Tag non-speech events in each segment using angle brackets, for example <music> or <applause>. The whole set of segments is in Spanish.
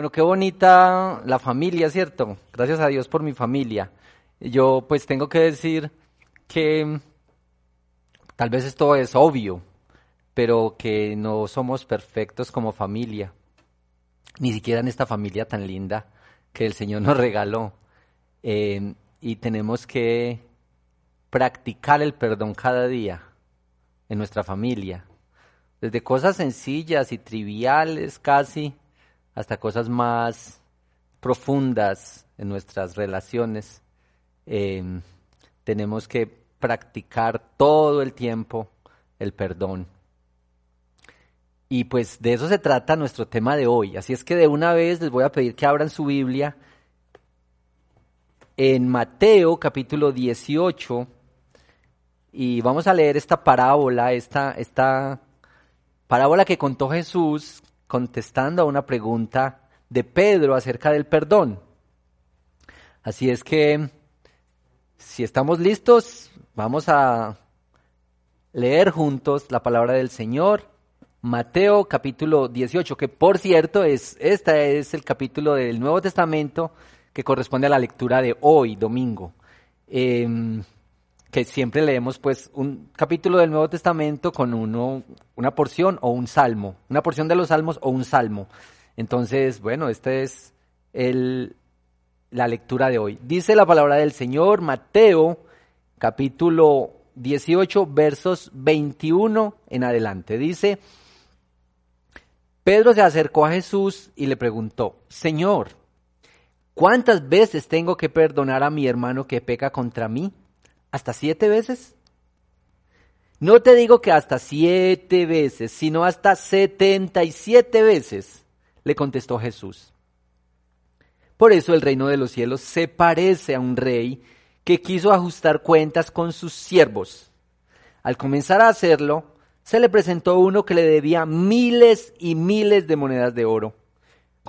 Bueno, qué bonita la familia, ¿cierto? Gracias a Dios por mi familia. Yo pues tengo que decir que tal vez esto es obvio, pero que no somos perfectos como familia, ni siquiera en esta familia tan linda que el Señor nos regaló. Eh, y tenemos que practicar el perdón cada día en nuestra familia, desde cosas sencillas y triviales casi hasta cosas más profundas en nuestras relaciones. Em, tenemos que practicar todo el tiempo el perdón. Y pues de eso se trata nuestro tema de hoy. Así es que de una vez les voy a pedir que abran su Biblia en Mateo capítulo 18 y vamos a leer esta parábola, esta, esta parábola que contó Jesús contestando a una pregunta de Pedro acerca del perdón. Así es que, si estamos listos, vamos a leer juntos la palabra del Señor. Mateo capítulo 18, que por cierto es, este es el capítulo del Nuevo Testamento que corresponde a la lectura de hoy, domingo. Em, que siempre leemos pues un capítulo del Nuevo Testamento con uno, una porción o un salmo, una porción de los salmos o un salmo. Entonces, bueno, esta es el, la lectura de hoy. Dice la palabra del Señor, Mateo, capítulo 18, versos 21 en adelante. Dice, Pedro se acercó a Jesús y le preguntó, Señor, ¿cuántas veces tengo que perdonar a mi hermano que peca contra mí? ¿Hasta siete veces? No te digo que hasta siete veces, sino hasta setenta y siete veces, le contestó Jesús. Por eso el reino de los cielos se parece a un rey que quiso ajustar cuentas con sus siervos. Al comenzar a hacerlo, se le presentó uno que le debía miles y miles de monedas de oro.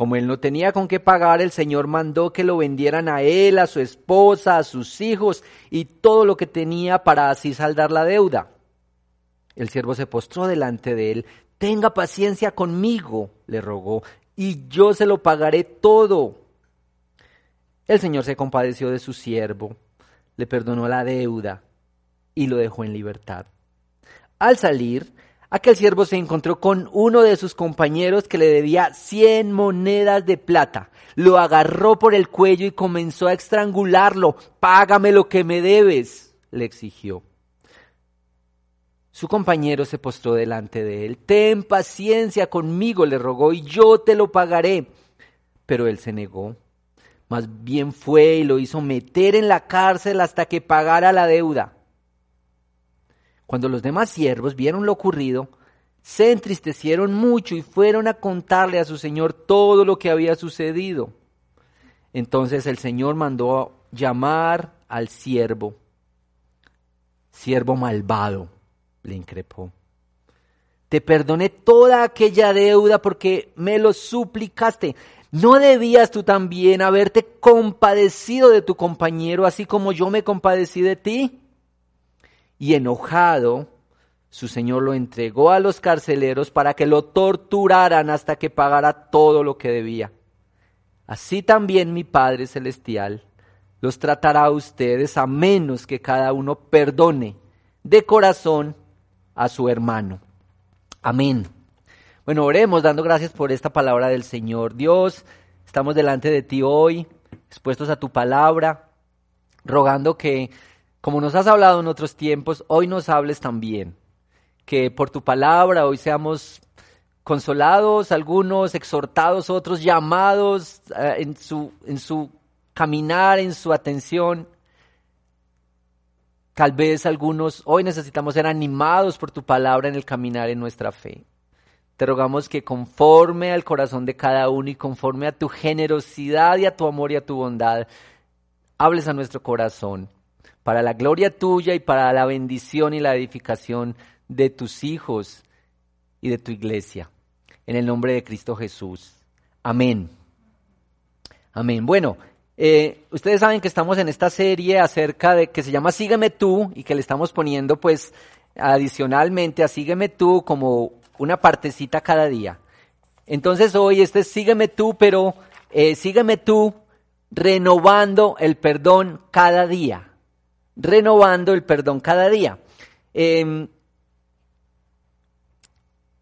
Como él no tenía con qué pagar, el Señor mandó que lo vendieran a él, a su esposa, a sus hijos y todo lo que tenía para así saldar la deuda. El siervo se postró delante de él. Tenga paciencia conmigo, le rogó, y yo se lo pagaré todo. El Señor se compadeció de su siervo, le perdonó la deuda y lo dejó en libertad. Al salir, Aquel siervo se encontró con uno de sus compañeros que le debía cien monedas de plata. Lo agarró por el cuello y comenzó a estrangularlo. Págame lo que me debes, le exigió. Su compañero se postró delante de él. Ten paciencia conmigo, le rogó, y yo te lo pagaré. Pero él se negó. Más bien fue y lo hizo meter en la cárcel hasta que pagara la deuda. Cuando los demás siervos vieron lo ocurrido, se entristecieron mucho y fueron a contarle a su señor todo lo que había sucedido. Entonces el señor mandó llamar al siervo. Siervo malvado, le increpó. Te perdoné toda aquella deuda porque me lo suplicaste. ¿No debías tú también haberte compadecido de tu compañero así como yo me compadecí de ti? Y enojado, su señor lo entregó a los carceleros para que lo torturaran hasta que pagara todo lo que debía. Así también mi Padre Celestial los tratará a ustedes a menos que cada uno perdone de corazón a su hermano. Amén. Bueno, oremos dando gracias por esta palabra del Señor. Dios, estamos delante de ti hoy, expuestos a tu palabra, rogando que como nos has hablado en otros tiempos, hoy nos hables también. Que por tu palabra hoy seamos consolados algunos, exhortados otros, llamados eh, en, su, en su caminar, en su atención. Tal vez algunos hoy necesitamos ser animados por tu palabra en el caminar en nuestra fe. Te rogamos que conforme al corazón de cada uno y conforme a tu generosidad y a tu amor y a tu bondad, hables a nuestro corazón para la gloria tuya y para la bendición y la edificación de tus hijos y de tu iglesia. En el nombre de Cristo Jesús. Amén. Amén. Bueno, eh, ustedes saben que estamos en esta serie acerca de que se llama Sígueme tú y que le estamos poniendo pues adicionalmente a Sígueme tú como una partecita cada día. Entonces hoy este es Sígueme tú, pero eh, Sígueme tú renovando el perdón cada día. Renovando el perdón cada día. Em,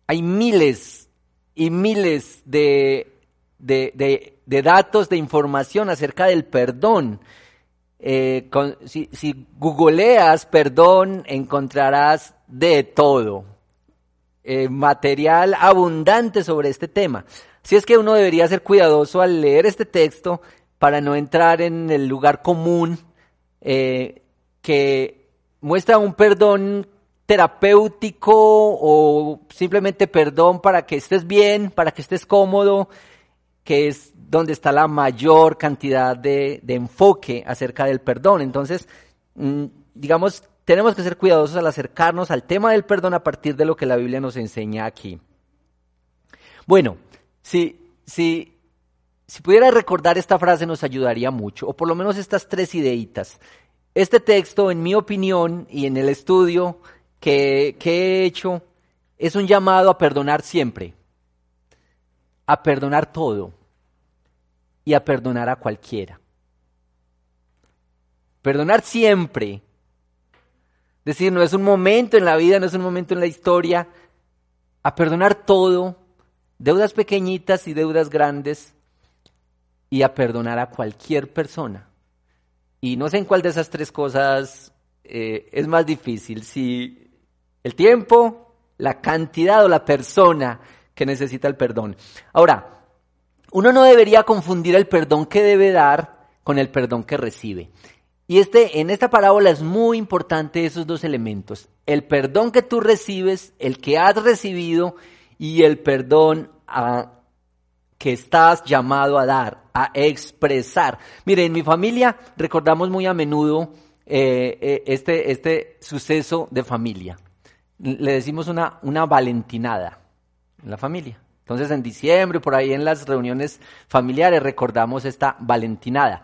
hay miles y miles de, de, datos, de información acerca del perdón. Eh, si, googleas perdón, encontrarás de todo. Eh, material abundante sobre este tema. Si es que uno debería ser cuidadoso al leer este texto para no entrar en el lugar común eh, que muestra un perdón terapéutico o simplemente perdón para que estés bien, para que estés cómodo, que es donde está la mayor cantidad de, enfoque acerca del perdón. Entonces, mm, digamos, tenemos que ser cuidadosos al acercarnos al tema del perdón a partir de lo que la Biblia nos enseña aquí. Bueno, si, si, si pudiera recordar esta frase nos ayudaría mucho, o por lo menos estas tres ideitas. Este texto, en mi opinión y en el estudio, que, he hecho es un llamado a perdonar siempre, a perdonar todo y a perdonar a cualquiera. Perdonar siempre. Es decir, no es un momento en la vida, no es un momento en la historia. A perdonar todo, deudas pequeñitas y deudas grandes, y a perdonar a cualquier persona. Y no sé en cuál de esas tres cosas eh, es más difícil, si el tiempo, la cantidad o la persona que necesita el perdón. Ahora, uno no debería confundir el perdón que debe dar con el perdón que recibe. Y este, en esta parábola es muy importante esos dos elementos. El perdón que tú recibes, el que has recibido y el perdón que estás llamado a dar, a expresar. Mire, en mi familia recordamos muy a menudo eh, eh, este, este suceso de familia le decimos una, una valentinada en la familia. Entonces en diciembre, por ahí en las reuniones familiares, recordamos esta valentinada.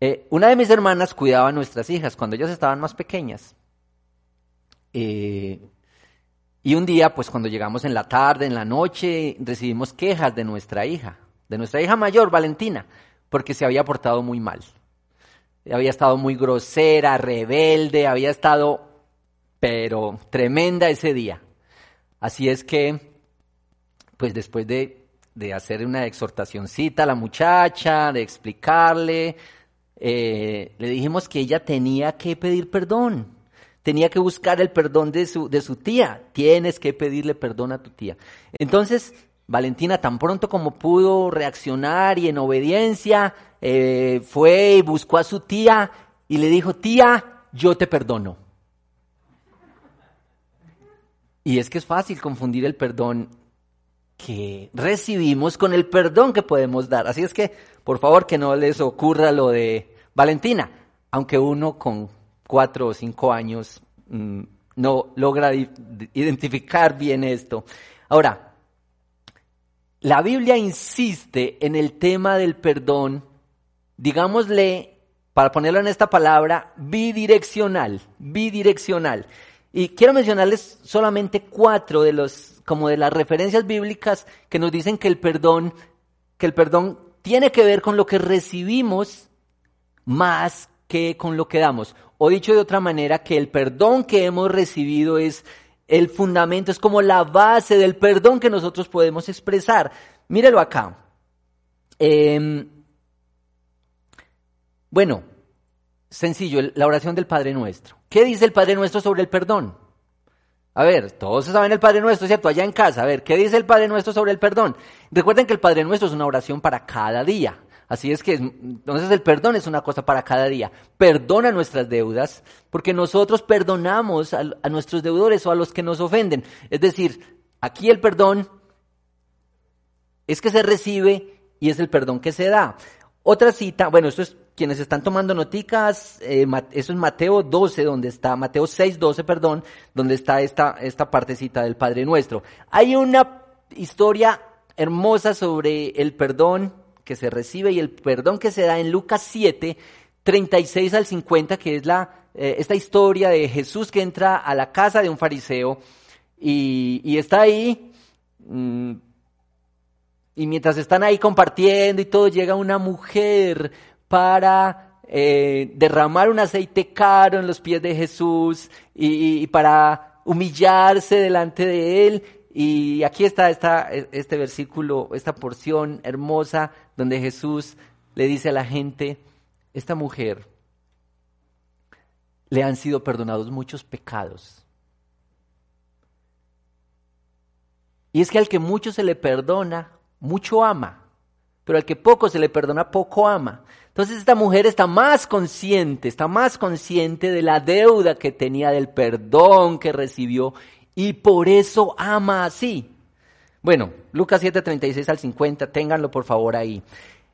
Eh, una de mis hermanas cuidaba a nuestras hijas cuando ellas estaban más pequeñas. Y un día, pues cuando llegamos en la tarde, en la noche, recibimos quejas de nuestra hija, de nuestra hija mayor, Valentina, porque se había portado muy mal. Había estado muy grosera, rebelde, había estado pero tremenda ese día. Así es que, pues después de, de hacer una exhortacióncita a la muchacha, de explicarle, eh, le dijimos que ella tenía que pedir perdón, tenía que buscar el perdón de su, de su tía, tienes que pedirle perdón a tu tía. Entonces, Valentina tan pronto como pudo reaccionar y en obediencia, eh, fue y buscó a su tía y le dijo, tía, yo te perdono. Y es que es fácil confundir el perdón que recibimos con el perdón que podemos dar. Así es que, por favor, que no les ocurra lo de Valentina, aunque uno con cuatro o cinco años mm, no logra identificar bien esto. Ahora, la Biblia insiste en el tema del perdón, digámosle, para ponerlo en esta palabra, bidireccional, bidireccional. Y quiero mencionarles solamente cuatro de los, como de las referencias bíblicas que nos dicen que el perdón, que el perdón tiene que ver con lo que recibimos más que con lo que damos. O dicho de otra manera, que el perdón que hemos recibido es el fundamento, es como la base del perdón que nosotros podemos expresar. Mírelo acá. Em, bueno, sencillo, la oración del Padre Nuestro. ¿Qué dice el Padre Nuestro sobre el perdón? A ver, todos saben el Padre Nuestro, ¿cierto? Allá en casa. A ver, ¿qué dice el Padre Nuestro sobre el perdón? Recuerden que el Padre Nuestro es una oración para cada día. Así es que entonces el perdón es una cosa para cada día. Perdona nuestras deudas, porque nosotros perdonamos a, nuestros deudores o a los que nos ofenden. Es decir, aquí el perdón es que se recibe y es el perdón que se da. Otra cita, bueno, esto es quienes están tomando noticas, eh, eso es Mateo 12, donde está, Mateo 6, 12, perdón, donde está esta, esta partecita del Padre Nuestro. Hay una historia hermosa sobre el perdón que se recibe y el perdón que se da en Lucas 7, 36 al 50, que es la, eh, esta historia de Jesús que entra a la casa de un fariseo y, y está ahí, mm, y mientras están ahí compartiendo y todo, llega una mujer para eh, derramar un aceite caro en los pies de Jesús y, para humillarse delante de él. Y aquí está este versículo, esta porción hermosa donde Jesús le dice a la gente, esta mujer le han sido perdonados muchos pecados. Y es que al que mucho se le perdona, mucho ama, pero al que poco se le perdona, poco ama. Entonces esta mujer está más consciente, está más consciente de la deuda que tenía, del perdón que recibió y por eso ama así. Bueno, Lucas 7, 36 al 50, ténganlo por favor ahí.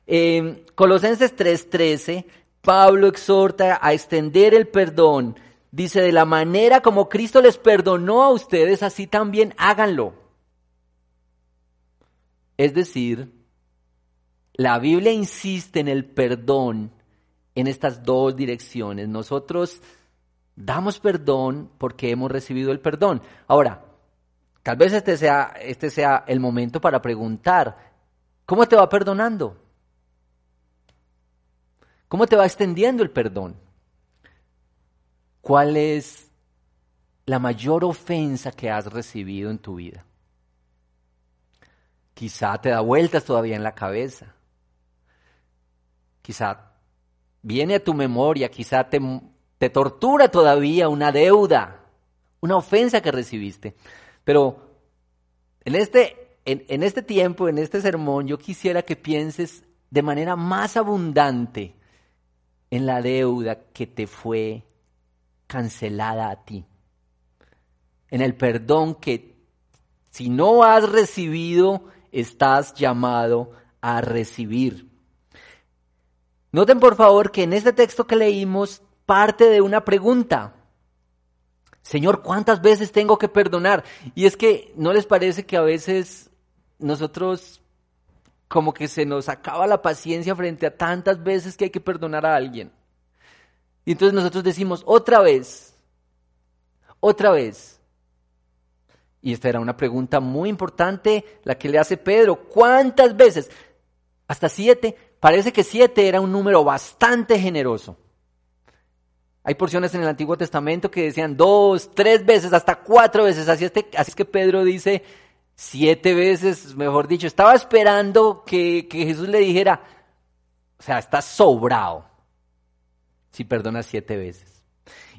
Eh, Colosenses 3:13, Pablo exhorta a extender el perdón. Dice, de la manera como Cristo les perdonó a ustedes, así también háganlo. Es decir, la Biblia insiste en el perdón en estas dos direcciones. Nosotros damos perdón porque hemos recibido el perdón. Ahora, tal vez este sea, este sea el momento para preguntar, ¿cómo te va perdonando? ¿Cómo te va extendiendo el perdón? ¿Cuál es la mayor ofensa que has recibido en tu vida? Quizá te da vueltas todavía en la cabeza. Quizá viene a tu memoria, quizá te, te tortura todavía una deuda, una ofensa que recibiste. Pero en este, en, en este tiempo, en este sermón, yo quisiera que pienses de manera más abundante en la deuda que te fue cancelada a ti, en el perdón que si no has recibido, estás llamado a recibir. Noten por favor que en este texto que leímos parte de una pregunta. Señor, ¿cuántas veces tengo que perdonar? Y es que no les parece que a veces nosotros como que se nos acaba la paciencia frente a tantas veces que hay que perdonar a alguien. Y entonces nosotros decimos, otra vez, otra vez. Y esta era una pregunta muy importante, la que le hace Pedro. ¿Cuántas veces? Hasta siete parece que siete era un número bastante generoso. Hay porciones en el Antiguo Testamento que decían dos, tres veces, hasta cuatro veces. Así es, que Pedro dice siete veces, mejor dicho. Estaba esperando que, que Jesús le dijera, o sea, está sobrado si perdona siete veces.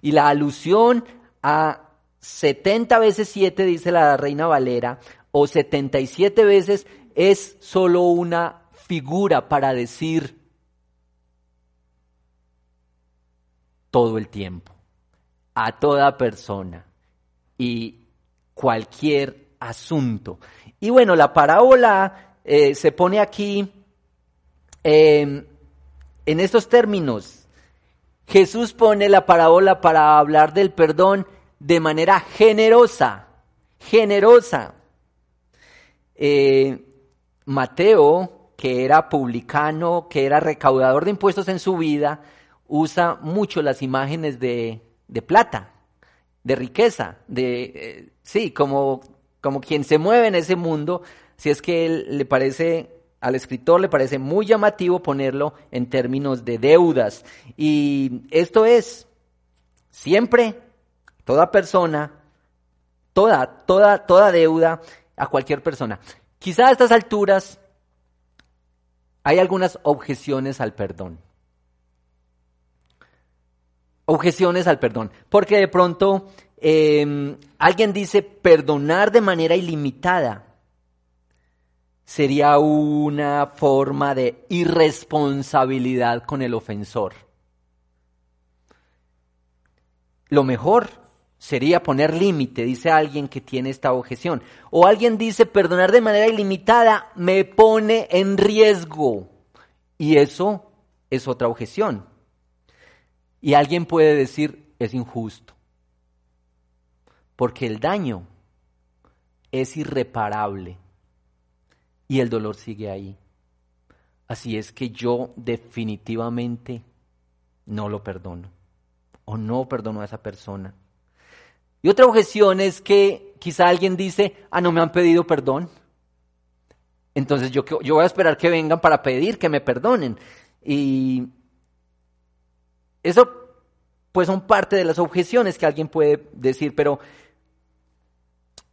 Y la alusión a 70 veces siete, dice la Reina Valera, o 77 veces, es solo una figura para decir todo el tiempo, a toda persona y cualquier asunto. Y bueno, la parábola eh, se pone aquí em, en estos términos. Jesús pone la parábola para hablar del perdón de manera generosa, generosa. Eh, Mateo que era publicano, que era recaudador de impuestos en su vida, usa mucho las imágenes de, plata, de riqueza, de, eh, sí, como, como quien se mueve en ese mundo, si es que él le parece, al escritor le parece muy llamativo ponerlo en términos de deudas. Y esto es, siempre, toda persona, toda, toda, toda deuda a cualquier persona. Quizá a estas alturas hay algunas objeciones al perdón. Objeciones al perdón, porque de pronto em, alguien dice perdonar de manera ilimitada sería una forma de irresponsabilidad con el ofensor. Lo mejor sería poner límite, dice alguien que tiene esta objeción. O alguien dice perdonar de manera ilimitada me pone en riesgo. Y eso es otra objeción. Y alguien puede decir es injusto. Porque el daño es irreparable y el dolor sigue ahí. Así es que yo definitivamente no lo perdono o no perdono a esa persona. Y otra objeción es que quizá alguien dice, ah, no me han pedido perdón. Entonces yo, yo voy a esperar que vengan para pedir que me perdonen. Y eso pues son parte de las objeciones que alguien puede decir, pero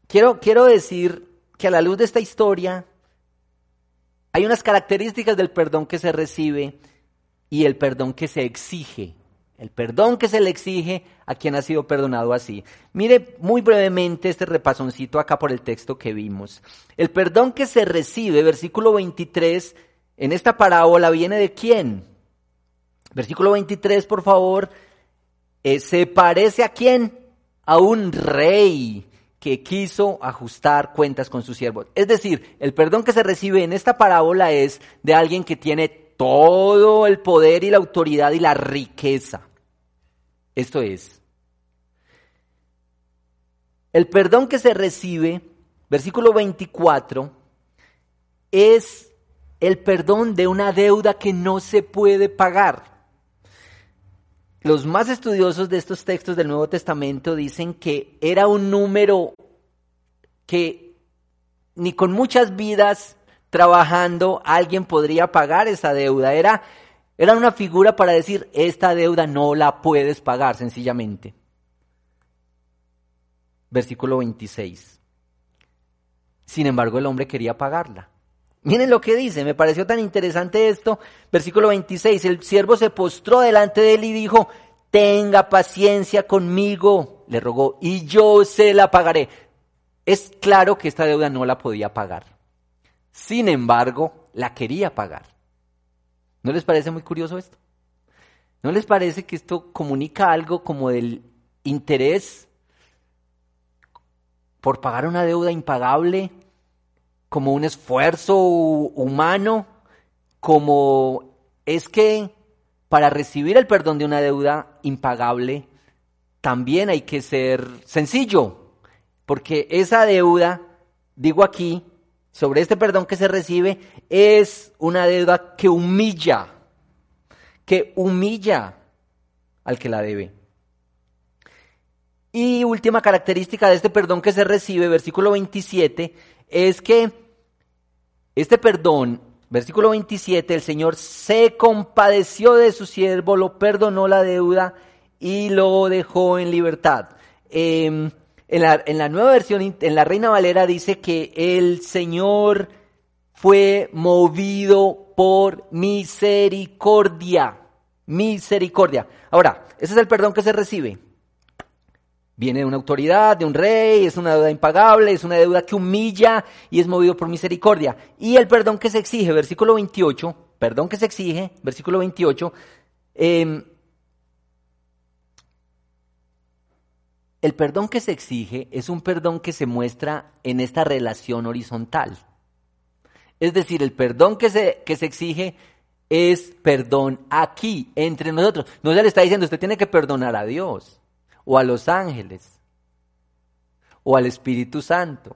quiero, quiero decir que a la luz de esta historia hay unas características del perdón que se recibe y el perdón que se exige. El perdón que se le exige a quien ha sido perdonado así. Mire muy brevemente este repasoncito acá por el texto que vimos. El perdón que se recibe, versículo 23, en esta parábola viene de quién? Versículo 23, por favor, eh, se parece a quién? A un rey que quiso ajustar cuentas con sus siervos. Es decir, el perdón que se recibe en esta parábola es de alguien que tiene todo el poder y la autoridad y la riqueza. Esto es, el perdón que se recibe, versículo 24, es el perdón de una deuda que no se puede pagar. Los más estudiosos de estos textos del Nuevo Testamento dicen que era un número que ni con muchas vidas trabajando alguien podría pagar esa deuda. Era, era una figura para decir, esta deuda no la puedes pagar sencillamente. Versículo 26. Sin embargo, el hombre quería pagarla. Miren lo que dice, me pareció tan interesante esto. Versículo 26, el siervo se postró delante de él y dijo, tenga paciencia conmigo, le rogó, y yo se la pagaré. Es claro que esta deuda no la podía pagar. Sin embargo, la quería pagar. ¿No les parece muy curioso esto? ¿No les parece que esto comunica algo como del interés por pagar una deuda impagable como un esfuerzo humano, como es que para recibir el perdón de una deuda impagable, también hay que ser sencillo, porque esa deuda, digo aquí, sobre este perdón que se recibe, es una deuda que humilla, que humilla al que la debe. Y última característica de este perdón que se recibe, versículo 27, es que este perdón, versículo 27, el Señor se compadeció de su siervo, lo perdonó la deuda y lo dejó en libertad. Em, en, la, en la nueva versión, en la Reina Valera dice que el Señor fue movido por misericordia. Misericordia. Ahora, ese es el perdón que se recibe. Viene de una autoridad, de un rey, es una deuda impagable, es una deuda que humilla y es movido por misericordia. Y el perdón que se exige, versículo 28, perdón que se exige, versículo 28, em, el perdón que se exige es un perdón que se muestra en esta relación horizontal. Es decir, el perdón que se, que se exige es perdón aquí, entre nosotros. No se le está diciendo, usted tiene que perdonar a Dios o a los ángeles o al Espíritu Santo.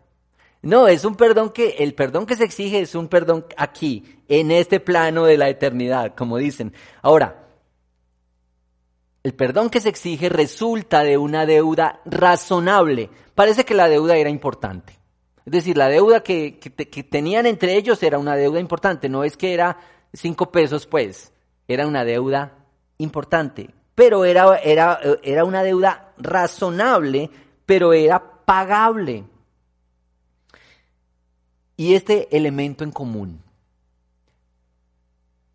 No, es un perdón que, el perdón que se exige es un perdón aquí, en este plano de la eternidad, como dicen. Ahora, el perdón que se exige resulta de una deuda razonable. Parece que la deuda era importante. Es decir, la deuda que, que tenían entre ellos era una deuda importante. No es que era cinco pesos, pues. Era una deuda importante pero era, era, era una deuda razonable, pero era pagable. Y este elemento en común,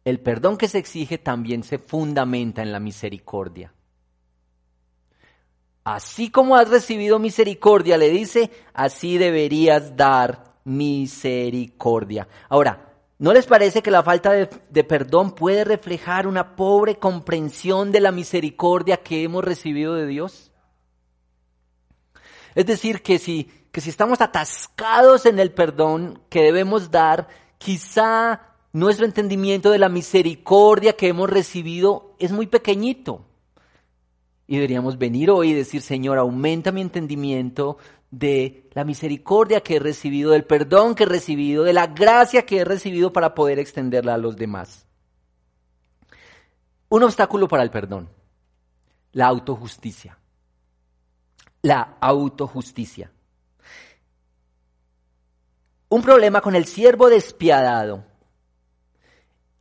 el perdón que se exige también se fundamenta en la misericordia. Así como has recibido misericordia, le dice, así deberías dar misericordia. Ahora, ¿no les parece que la falta de, perdón puede reflejar una pobre comprensión de la misericordia que hemos recibido de Dios? Es decir, que si, que si estamos atascados en el perdón que debemos dar, quizá nuestro entendimiento de la misericordia que hemos recibido es muy pequeñito. Y deberíamos venir hoy y decir, Señor, aumenta mi entendimiento de la misericordia que he recibido, del perdón que he recibido, de la gracia que he recibido para poder extenderla a los demás. Un obstáculo para el perdón, la autojusticia. La autojusticia. Un problema con el siervo despiadado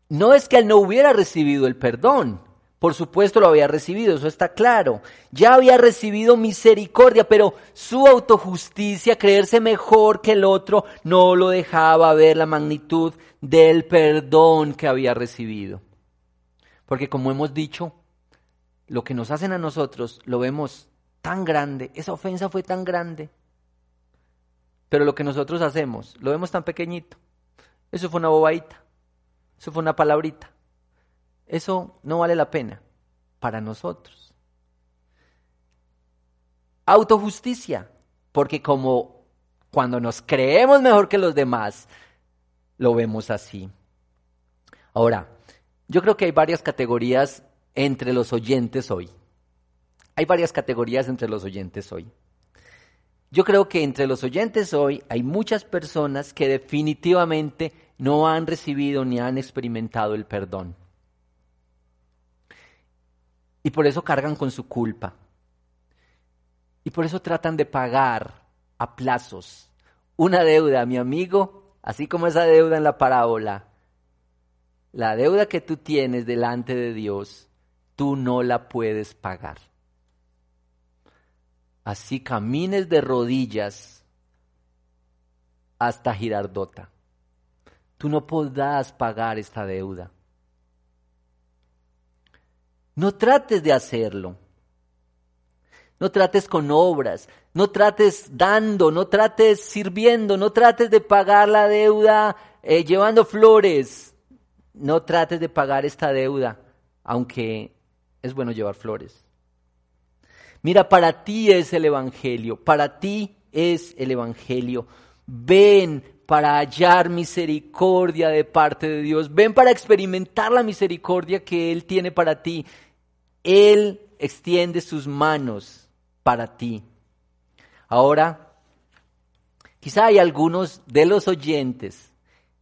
no es que él no hubiera recibido el perdón, por supuesto lo había recibido, eso está claro. Ya había recibido misericordia, pero su autojusticia, creerse mejor que el otro, no lo dejaba ver la magnitud del perdón que había recibido. Porque como hemos dicho, lo que nos hacen a nosotros lo vemos tan grande, esa ofensa fue tan grande. Pero lo que nosotros hacemos, lo vemos tan pequeñito. Eso fue una bobadita. Eso fue una palabrita. Eso no vale la pena para nosotros. Autojusticia, porque como cuando nos creemos mejor que los demás, lo vemos así. Ahora, yo creo que hay varias categorías entre los oyentes hoy. Hay varias categorías entre los oyentes hoy. Yo creo que entre los oyentes hoy hay muchas personas que definitivamente no han recibido ni han experimentado el perdón. Y por eso cargan con su culpa. Y por eso tratan de pagar a plazos una deuda, mi amigo, así como esa deuda en la parábola. La deuda que tú tienes delante de Dios, tú no la puedes pagar. Así camines de rodillas hasta Girardota. Tú no podrás pagar esta deuda. No trates de hacerlo. No trates con obras, no trates dando, no trates sirviendo, no trates de pagar la deuda eh, llevando flores. No trates de pagar esta deuda, aunque es bueno llevar flores. Mira, para ti es el Evangelio, para ti es el Evangelio. Ven, para hallar misericordia de parte de Dios. Ven para experimentar la misericordia que Él tiene para ti. Él extiende sus manos para ti. Ahora, quizá hay algunos de los oyentes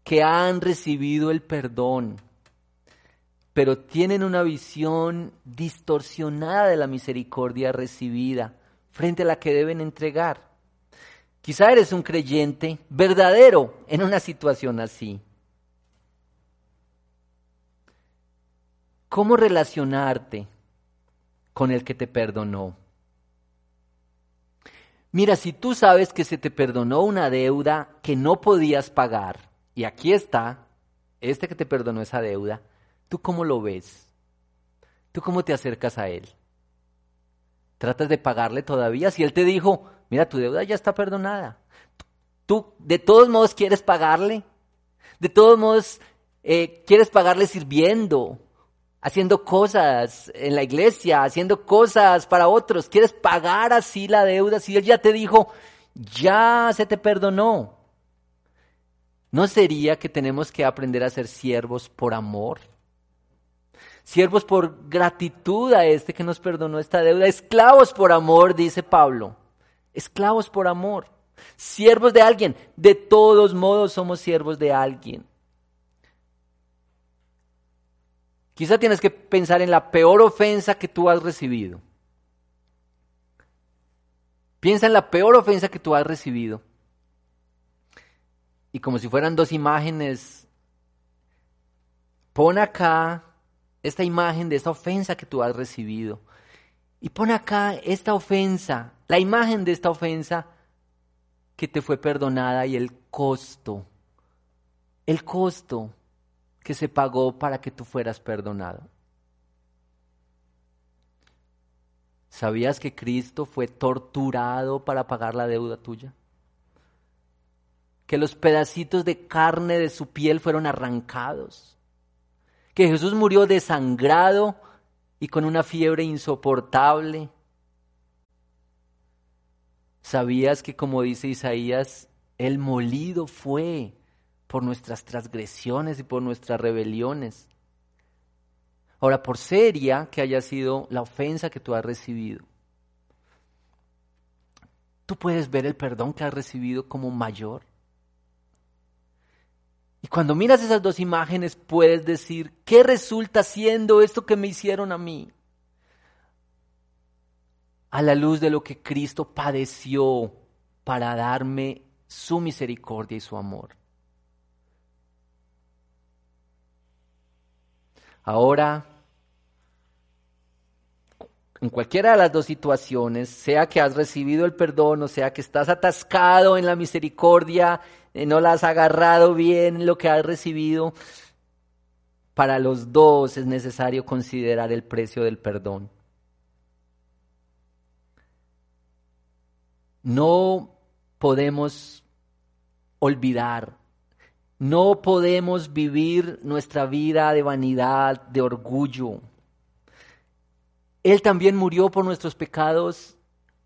que han recibido el perdón, pero tienen una visión distorsionada de la misericordia recibida frente a la que deben entregar. Quizá eres un creyente verdadero en una situación así. ¿Cómo relacionarte con el que te perdonó? Mira, si tú sabes que se te perdonó una deuda que no podías pagar, y aquí está, este que te perdonó esa deuda, ¿tú cómo lo ves? ¿Tú cómo te acercas a él? ¿Tratas de pagarle todavía? Si él te dijo, mira, tu deuda ya está perdonada. Tú de todos modos quieres pagarle. De todos modos eh, quieres pagarle sirviendo, haciendo cosas en la iglesia, haciendo cosas para otros. Quieres pagar así la deuda. Si él ya te dijo, ya se te perdonó. ¿No sería que tenemos que aprender a ser siervos por amor? Siervos por gratitud a este que nos perdonó esta deuda. Esclavos por amor, dice Pablo esclavos por amor, siervos de alguien. De todos modos somos siervos de alguien. Quizá tienes que pensar en la peor ofensa que tú has recibido. Piensa en la peor ofensa que tú has recibido. Y como si fueran dos imágenes, pon acá esta imagen de esta ofensa que tú has recibido. Y pon acá esta ofensa la imagen de esta ofensa que te fue perdonada y el costo, el costo que se pagó para que tú fueras perdonado. ¿Sabías que Cristo fue torturado para pagar la deuda tuya? Que los pedacitos de carne de su piel fueron arrancados. Que Jesús murió desangrado y con una fiebre insoportable. ¿Sabías que, como dice Isaías, el molido fue por nuestras transgresiones y por nuestras rebeliones? Ahora, por seria que haya sido la ofensa que tú has recibido, tú puedes ver el perdón que has recibido como mayor. Y cuando miras esas dos imágenes puedes decir, ¿qué resulta siendo esto que me hicieron a mí? A la luz de lo que Cristo padeció para darme su misericordia y su amor. Ahora en cualquiera de las dos situaciones, sea que has recibido el perdón o sea que estás atascado en la misericordia, eh, no la has agarrado bien lo que has recibido, para los dos es necesario considerar el precio del perdón. No podemos olvidar, no podemos vivir nuestra vida de vanidad, de orgullo, él también murió por nuestros pecados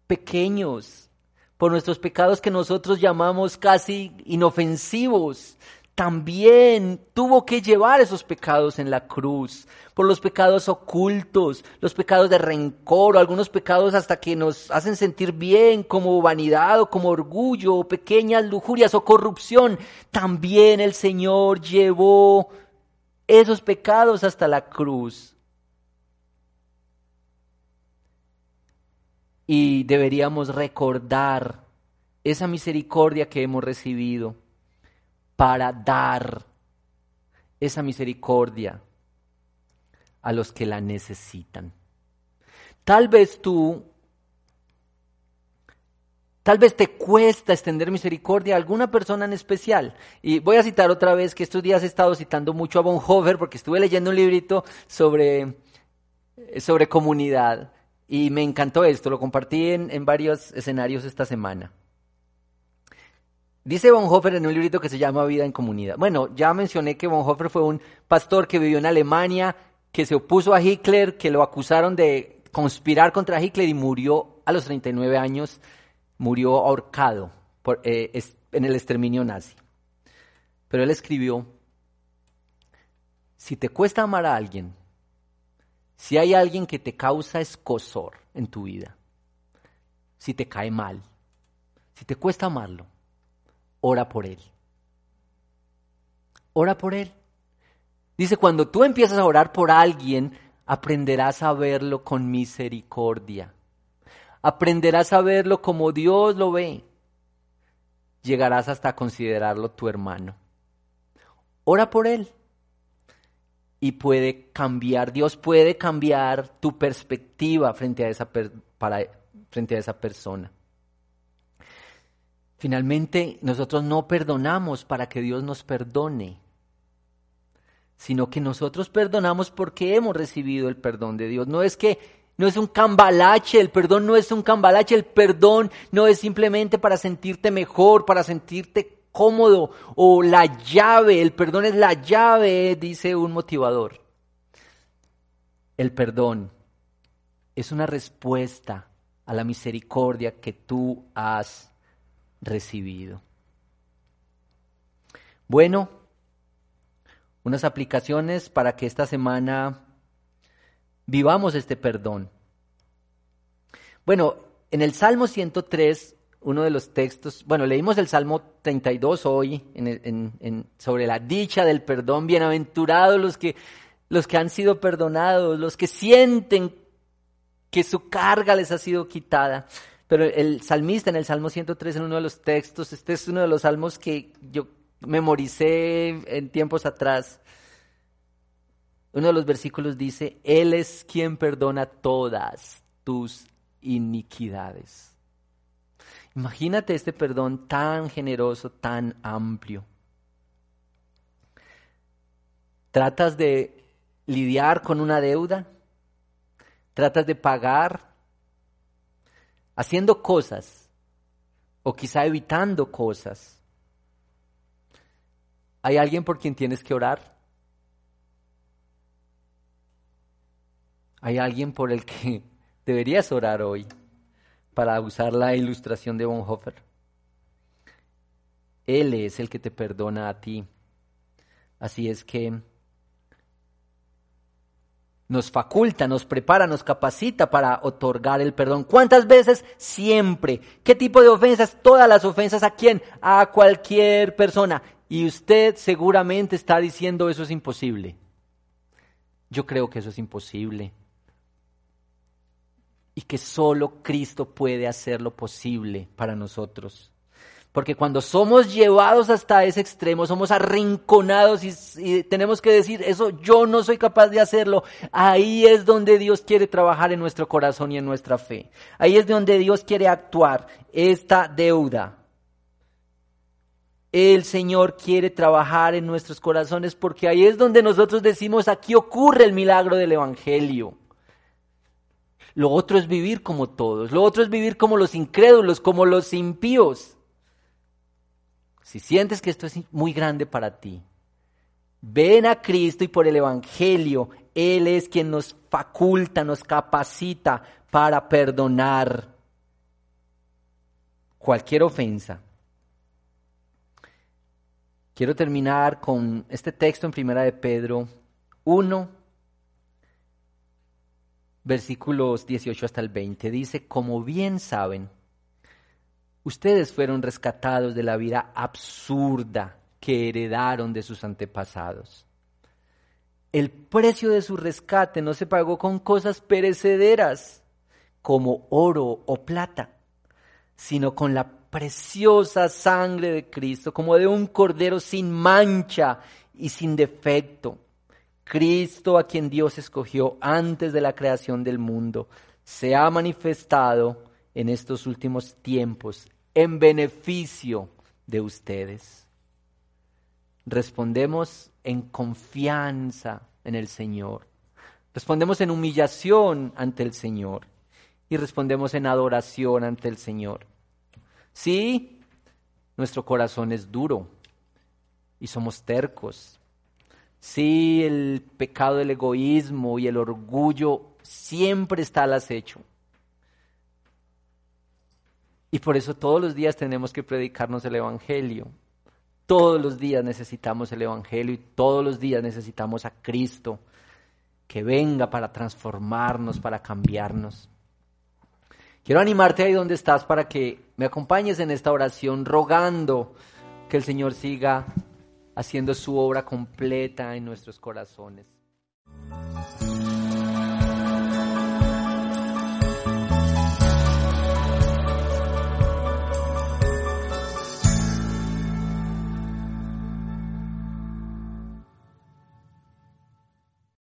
pequeños, por nuestros pecados que nosotros llamamos casi inofensivos. También tuvo que llevar esos pecados en la cruz, por los pecados ocultos, los pecados de rencor, algunos pecados hasta que nos hacen sentir bien, como vanidad o como orgullo, pequeñas lujurias o corrupción. También el Señor llevó esos pecados hasta la cruz. y deberíamos recordar esa misericordia que hemos recibido para dar esa misericordia a los que la necesitan. Tal vez tú, tal vez te cuesta extender misericordia a alguna persona en especial. Y voy a citar otra vez que estos días he estado citando mucho a Bonhoeffer porque estuve leyendo un librito sobre, sobre comunidad. Y me encantó esto, lo compartí en, varios escenarios esta semana. Dice Bonhoeffer en un librito que se llama Vida en Comunidad. Bueno, ya mencioné que Bonhoeffer fue un pastor que vivió en Alemania, que se opuso a Hitler, que lo acusaron de conspirar contra Hitler y murió a los 39 años, murió ahorcado por, eh, en el exterminio nazi. Pero él escribió, si te cuesta amar a alguien, si hay alguien que te causa escosor en tu vida, si te cae mal, si te cuesta amarlo, ora por él. Ora por él. Dice, cuando tú empiezas a orar por alguien, aprenderás a verlo con misericordia. Aprenderás a verlo como Dios lo ve. Llegarás hasta considerarlo tu hermano. Ora por él y puede cambiar, Dios puede cambiar tu perspectiva frente a esa, para, frente a esa persona. Finalmente, nosotros no perdonamos para que Dios nos perdone, sino que nosotros perdonamos porque hemos recibido el perdón de Dios. No es que no es un cambalache, el perdón no es un cambalache, el perdón no es simplemente para sentirte mejor, para sentirte cómodo o la llave, el perdón es la llave, dice un motivador. El perdón es una respuesta a la misericordia que tú has recibido. Bueno, unas aplicaciones para que esta semana vivamos este perdón. Bueno, en el Salmo 103 uno de los textos, bueno, leímos el Salmo 32 hoy sobre la dicha del perdón, bienaventurados los que, los que han sido perdonados, los que sienten que su carga les ha sido quitada. Pero el salmista en el Salmo 103, en uno de los textos, este es uno de los salmos que yo memoricé en tiempos atrás. Uno de los versículos dice, Él es quien perdona todas tus iniquidades. Imagínate este perdón tan generoso, tan amplio. Tratas de lidiar con una deuda, tratas de pagar haciendo cosas o quizá evitando cosas. ¿Hay alguien por quien tienes que orar? ¿Hay alguien por el que <laughs> deberías orar hoy para usar la ilustración de Bonhoeffer? Él es el que te perdona a ti. Así es que nos faculta, nos prepara, nos capacita para otorgar el perdón. ¿Cuántas veces? Siempre. ¿Qué tipo de ofensas? Todas las ofensas a quién? A cualquier persona. Y usted seguramente está diciendo eso es imposible. Yo creo que eso es imposible. Y que solo Cristo puede hacerlo posible para nosotros. Porque cuando somos llevados hasta ese extremo, somos arrinconados y, tenemos que decir, eso yo no soy capaz de hacerlo. Ahí es donde Dios quiere trabajar en nuestro corazón y en nuestra fe. Ahí es donde Dios quiere actuar esta deuda. El Señor quiere trabajar en nuestros corazones porque ahí es donde nosotros decimos, aquí ocurre el milagro del Evangelio. Lo otro es vivir como todos, lo otro es vivir como los incrédulos, como los impíos. Si sientes que esto es muy grande para ti, ven a Cristo y por el Evangelio, Él es quien nos faculta, nos capacita para perdonar cualquier ofensa. Quiero terminar con este texto en Primera de Pedro 1, versículos 18 hasta el 20. Dice, como bien saben, Ustedes fueron rescatados de la vida absurda que heredaron de sus antepasados. El precio de su rescate no se pagó con cosas perecederas como oro o plata, sino con la preciosa sangre de Cristo, como de un cordero sin mancha y sin defecto. Cristo, a quien Dios escogió antes de la creación del mundo, se ha manifestado en estos últimos tiempos en beneficio de ustedes. Respondemos en confianza en el Señor. Respondemos en humillación ante el Señor. Y respondemos en adoración ante el Señor. Sí, nuestro corazón es duro y somos tercos. Sí, el pecado del egoísmo y el orgullo siempre está al acecho. Y por eso todos los días tenemos que predicarnos el Evangelio. Todos los días necesitamos el Evangelio y todos los días necesitamos a Cristo que venga para transformarnos, para cambiarnos. Quiero animarte ahí donde estás para que me acompañes en esta oración rogando que el Señor siga haciendo su obra completa en nuestros corazones.